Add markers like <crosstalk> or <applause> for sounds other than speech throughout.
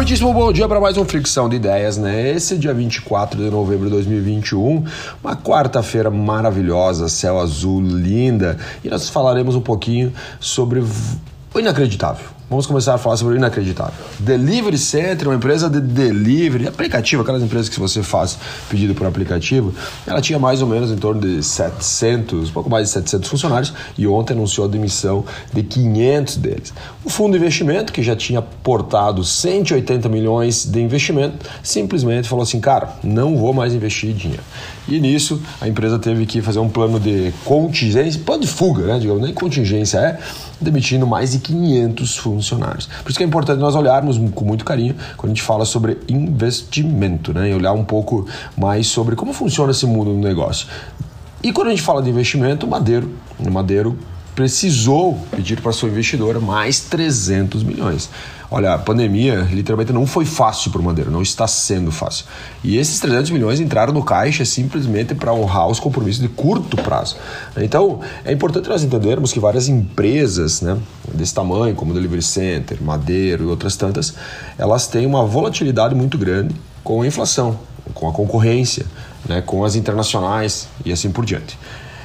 Muitíssimo bom dia para mais um Fricção de Ideias, né? Esse dia 24 de novembro de 2021, uma quarta-feira maravilhosa, céu azul, linda, e nós falaremos um pouquinho sobre o inacreditável Vamos começar a falar sobre o inacreditável. Delivery Center, uma empresa de delivery, aplicativo, aquelas empresas que você faz pedido por aplicativo, ela tinha mais ou menos em torno de 700, pouco mais de 700 funcionários e ontem anunciou a demissão de 500 deles. O fundo de investimento, que já tinha portado 180 milhões de investimento, simplesmente falou assim: cara, não vou mais investir dinheiro. E nisso a empresa teve que fazer um plano de contingência, plano de fuga, né? Digamos, nem contingência é, demitindo mais de 500 funcionários. Por isso que é importante nós olharmos com muito carinho quando a gente fala sobre investimento, né? E olhar um pouco mais sobre como funciona esse mundo do negócio. E quando a gente fala de investimento, Madeiro, Madeiro precisou pedir para sua investidora mais 300 milhões. Olha, a pandemia literalmente não foi fácil para o Madeira, não está sendo fácil. E esses 300 milhões entraram no caixa simplesmente para honrar os compromissos de curto prazo. Então, é importante nós entendermos que várias empresas né, desse tamanho, como Delivery Center, Madeiro e outras tantas, elas têm uma volatilidade muito grande com a inflação, com a concorrência, né, com as internacionais e assim por diante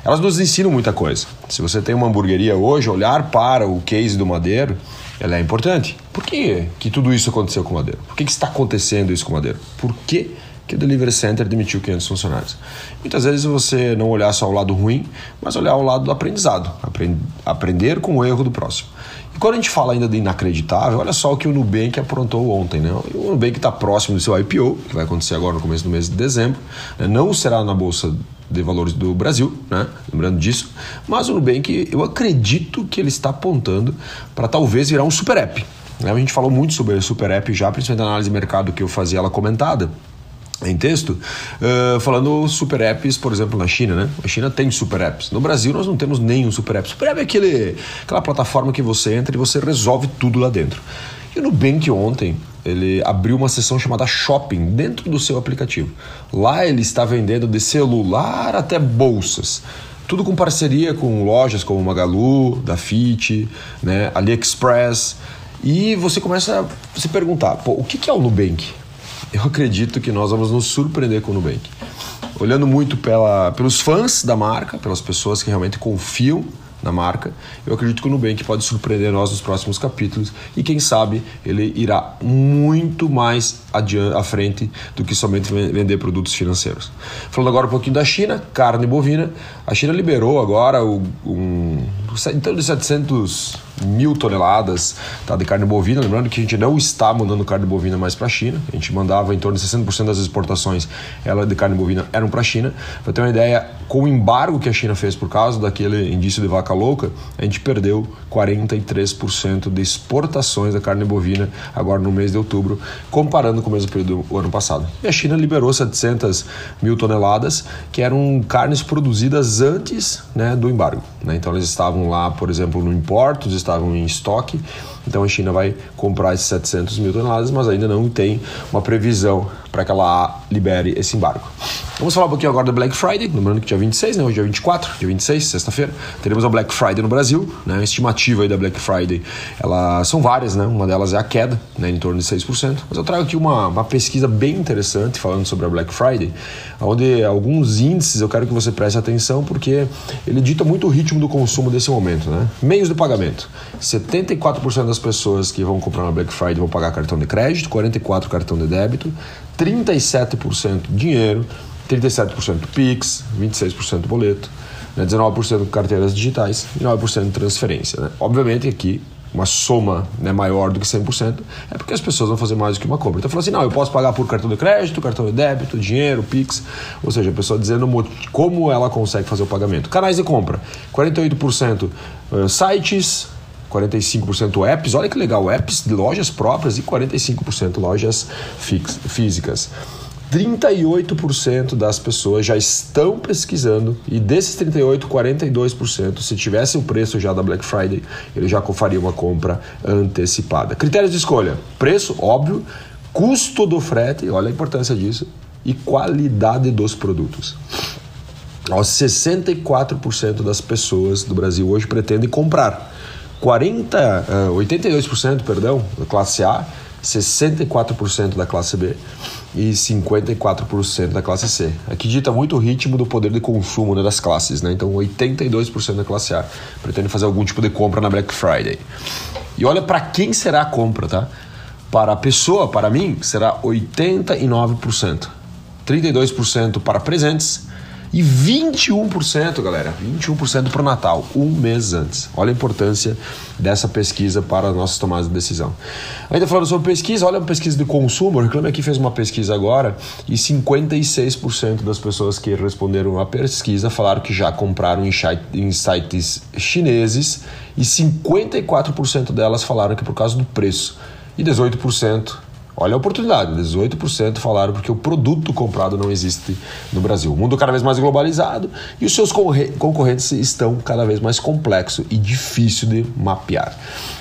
elas nos ensinam muita coisa. Se você tem uma hamburgueria hoje, olhar para o case do Madeiro ela é importante. Por que, que tudo isso aconteceu com o Madeiro? Por que, que está acontecendo isso com o Madeiro? Por que, que o Delivery Center demitiu 500 funcionários? Muitas vezes você não olhar só o lado ruim, mas olhar o lado do aprendizado. aprender com o erro do próximo. E quando a gente fala ainda de inacreditável, olha só o que o Nubank aprontou ontem. Né? O Nubank está próximo do seu IPO, que vai acontecer agora no começo do mês de dezembro. Né? Não será na Bolsa de Valores do Brasil, né? lembrando disso. Mas o Nubank, eu acredito que ele está apontando para talvez virar um super app. Né? A gente falou muito sobre super app já, principalmente na análise de mercado que eu fazia ela comentada em texto, uh, falando super apps, por exemplo, na China, né? A China tem super apps. No Brasil nós não temos nenhum super app. Super app é aquele, aquela plataforma que você entra e você resolve tudo lá dentro. E o Nubank ontem, ele abriu uma seção chamada Shopping dentro do seu aplicativo. Lá ele está vendendo de celular até bolsas. Tudo com parceria com lojas como Magalu, da Fit, né, AliExpress. E você começa a se perguntar, pô, o que é o Nubank? Eu acredito que nós vamos nos surpreender com o Nubank. Olhando muito pela, pelos fãs da marca, pelas pessoas que realmente confiam na marca. Eu acredito que o Nubank pode surpreender nós nos próximos capítulos e quem sabe ele irá muito mais adiante, à frente do que somente vender produtos financeiros. Falando agora um pouquinho da China, carne bovina. A China liberou agora um, em torno de 700 mil toneladas tá, de carne bovina. Lembrando que a gente não está mandando carne bovina mais para a China. A gente mandava em torno de 60% das exportações ela de carne bovina eram para a China. Para ter uma ideia, com o embargo que a China fez por causa daquele indício de vaca louca, a gente perdeu 43% de exportações da carne bovina agora no mês de outubro, comparando com o mesmo período do ano passado. E a China liberou 700 mil toneladas, que eram carnes produzidas antes né, do embargo. Né? Então elas estavam lá, por exemplo, no importos, estavam em estoque. Então a China vai comprar esses 700 mil toneladas, mas ainda não tem uma previsão para que ela libere esse embargo. Vamos falar um pouquinho agora do Black Friday, lembrando que dia 26, né? hoje é dia 24, dia 26, sexta-feira, teremos a Black Friday no Brasil, né? A estimativa aí da Black Friday, ela, são várias, né? Uma delas é a queda, né? em torno de 6%, mas eu trago aqui uma, uma pesquisa bem interessante falando sobre a Black Friday, onde alguns índices eu quero que você preste atenção, porque ele dita muito o ritmo do consumo desse momento, né? Meios de pagamento, 74% das pessoas que vão comprar na Black Friday vão pagar cartão de crédito, 44% cartão de débito, 37% dinheiro, 37% Pix, 26% boleto, né, 19% carteiras digitais e 9% transferência. Né? Obviamente aqui uma soma né, maior do que 100%, é porque as pessoas vão fazer mais do que uma compra. Então, falou assim: não, eu posso pagar por cartão de crédito, cartão de débito, dinheiro, Pix. Ou seja, a pessoa dizendo como ela consegue fazer o pagamento. Canais de compra: 48% eh, sites, 45% apps, olha que legal, apps de lojas próprias e 45% lojas fix, físicas. 38% das pessoas já estão pesquisando e desses 38, 42%, se tivesse o preço já da Black Friday, ele já faria uma compra antecipada. Critérios de escolha: preço, óbvio, custo do frete, olha a importância disso, e qualidade dos produtos. 64% das pessoas do Brasil hoje pretendem comprar 40, uh, 82%, perdão, da classe A, 64% da classe B e 54% da classe C. Aqui dita muito o ritmo do poder de consumo né, das classes, né? Então 82% da classe A pretende fazer algum tipo de compra na Black Friday. E olha para quem será a compra, tá? Para a pessoa, para mim, será 89%. 32% para presentes e 21%, galera, 21% para o Natal, um mês antes. Olha a importância dessa pesquisa para as nossas tomadas de decisão. Ainda falando sobre pesquisa, olha a pesquisa de consumo. O Reclame Aqui fez uma pesquisa agora e 56% das pessoas que responderam à pesquisa falaram que já compraram em sites chineses e 54% delas falaram que por causa do preço e 18% Olha a oportunidade, 18% falaram porque o produto comprado não existe no Brasil. O mundo cada vez mais globalizado e os seus concorrentes estão cada vez mais complexo e difícil de mapear.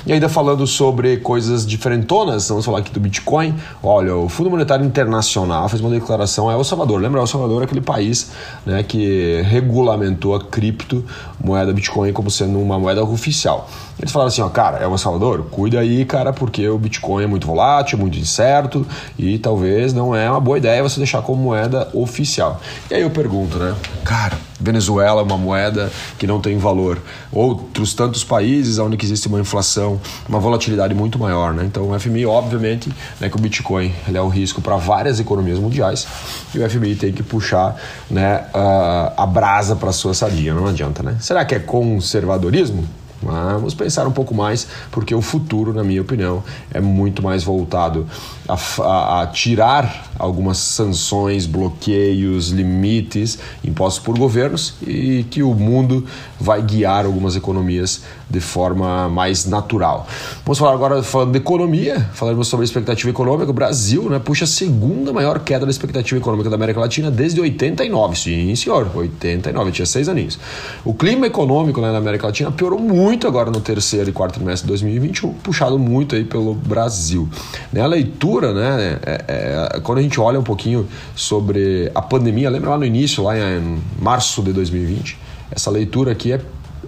E ainda falando sobre coisas diferentonas, vamos falar aqui do Bitcoin. Olha, o Fundo Monetário Internacional fez uma declaração a El Salvador. Lembra El Salvador aquele país né, que regulamentou a criptomoeda Bitcoin como sendo uma moeda oficial. Eles falaram assim, ó, cara, El Salvador, cuida aí, cara, porque o Bitcoin é muito volátil, muito incerto certo e talvez não é uma boa ideia você deixar como moeda oficial. E aí eu pergunto, né? Cara, Venezuela é uma moeda que não tem valor. Outros tantos países onde existe uma inflação, uma volatilidade muito maior, né? Então o FMI, obviamente, né, que o Bitcoin ele é um risco para várias economias mundiais e o FMI tem que puxar né, a, a brasa para sua sardinha, não adianta, né? Será que é conservadorismo? Vamos pensar um pouco mais, porque o futuro, na minha opinião, é muito mais voltado a, a, a tirar algumas sanções, bloqueios, limites impostos por governos e que o mundo vai guiar algumas economias de forma mais natural. Vamos falar agora falando de economia, falaremos sobre a expectativa econômica. O Brasil né, puxa a segunda maior queda da expectativa econômica da América Latina desde 89. Sim, senhor, 89, tinha seis aninhos. O clima econômico né, na América Latina piorou muito agora no terceiro e quarto trimestre de 2021, puxado muito aí pelo Brasil. Né, a leitura, né, é, é, quando a gente olha um pouquinho sobre a pandemia, lembra lá no início, lá em março de 2020, essa leitura aqui é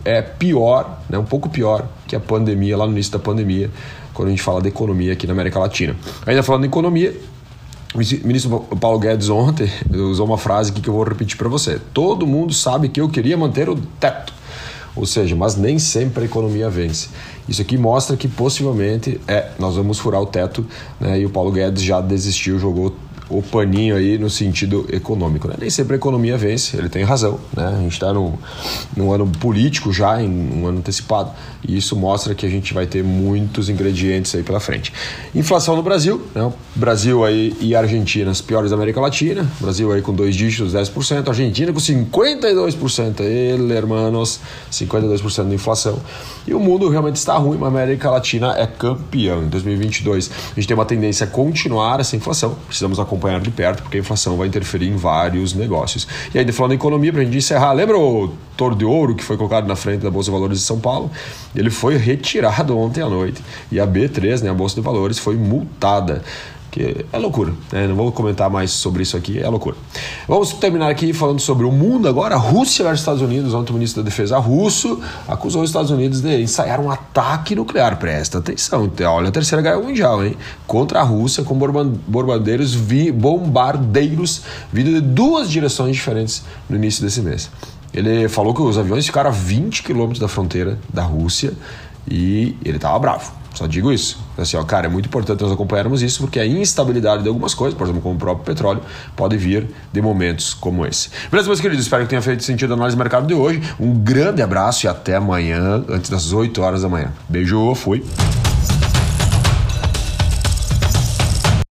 é pior, né, um pouco pior que a pandemia, lá no início da pandemia, quando a gente fala de economia aqui na América Latina. Ainda falando economia, o ministro Paulo Guedes ontem <laughs> usou uma frase que eu vou repetir para você. Todo mundo sabe que eu queria manter o teto. Ou seja, mas nem sempre a economia vence. Isso aqui mostra que possivelmente é, nós vamos furar o teto, né? E o Paulo Guedes já desistiu, jogou o paninho aí no sentido econômico. Né? Nem sempre a economia vence, ele tem razão. Né? A gente está num, num ano político já, em um ano antecipado, e isso mostra que a gente vai ter muitos ingredientes aí pela frente. Inflação no Brasil, né? Brasil aí e Argentina, as piores da América Latina, Brasil aí com dois dígitos, 10%, Argentina com 52%, ele, hermanos, 52% de inflação. E o mundo realmente está ruim, mas a América Latina é campeão. Em 2022, a gente tem uma tendência a continuar essa inflação, precisamos acompanhar acompanhar de perto, porque a inflação vai interferir em vários negócios. E aí, falando em economia, para a gente encerrar, lembra o Toro de Ouro que foi colocado na frente da Bolsa de Valores de São Paulo? Ele foi retirado ontem à noite. E a B3, né, a Bolsa de Valores, foi multada que é loucura. Né? Não vou comentar mais sobre isso aqui, é loucura. Vamos terminar aqui falando sobre o mundo agora. Rússia versus Estados Unidos. Ontem o ministro da Defesa russo acusou os Estados Unidos de ensaiar um ataque nuclear. Presta atenção, olha a terceira guerra mundial, hein? Contra a Rússia com bombardeiros, bombardeiros vindo de duas direções diferentes no início desse mês. Ele falou que os aviões ficaram a 20 quilômetros da fronteira da Rússia e ele estava bravo. Só digo isso. Assim, ó, cara, é muito importante nós acompanharmos isso, porque a instabilidade de algumas coisas, por exemplo, como o próprio petróleo, pode vir de momentos como esse. Beleza, meus queridos? Espero que tenha feito sentido a análise do mercado de hoje. Um grande abraço e até amanhã, antes das 8 horas da manhã. Beijo, fui.